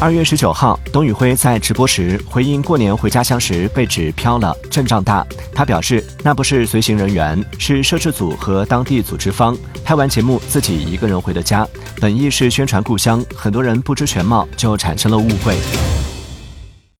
二月十九号董宇辉在直播时回应过年回家乡时被指飘了阵仗大。他表示那不是随行人员是摄制组和当地组织方。拍完节目自己一个人回的家本意是宣传故乡很多人不知全貌就产生了误会。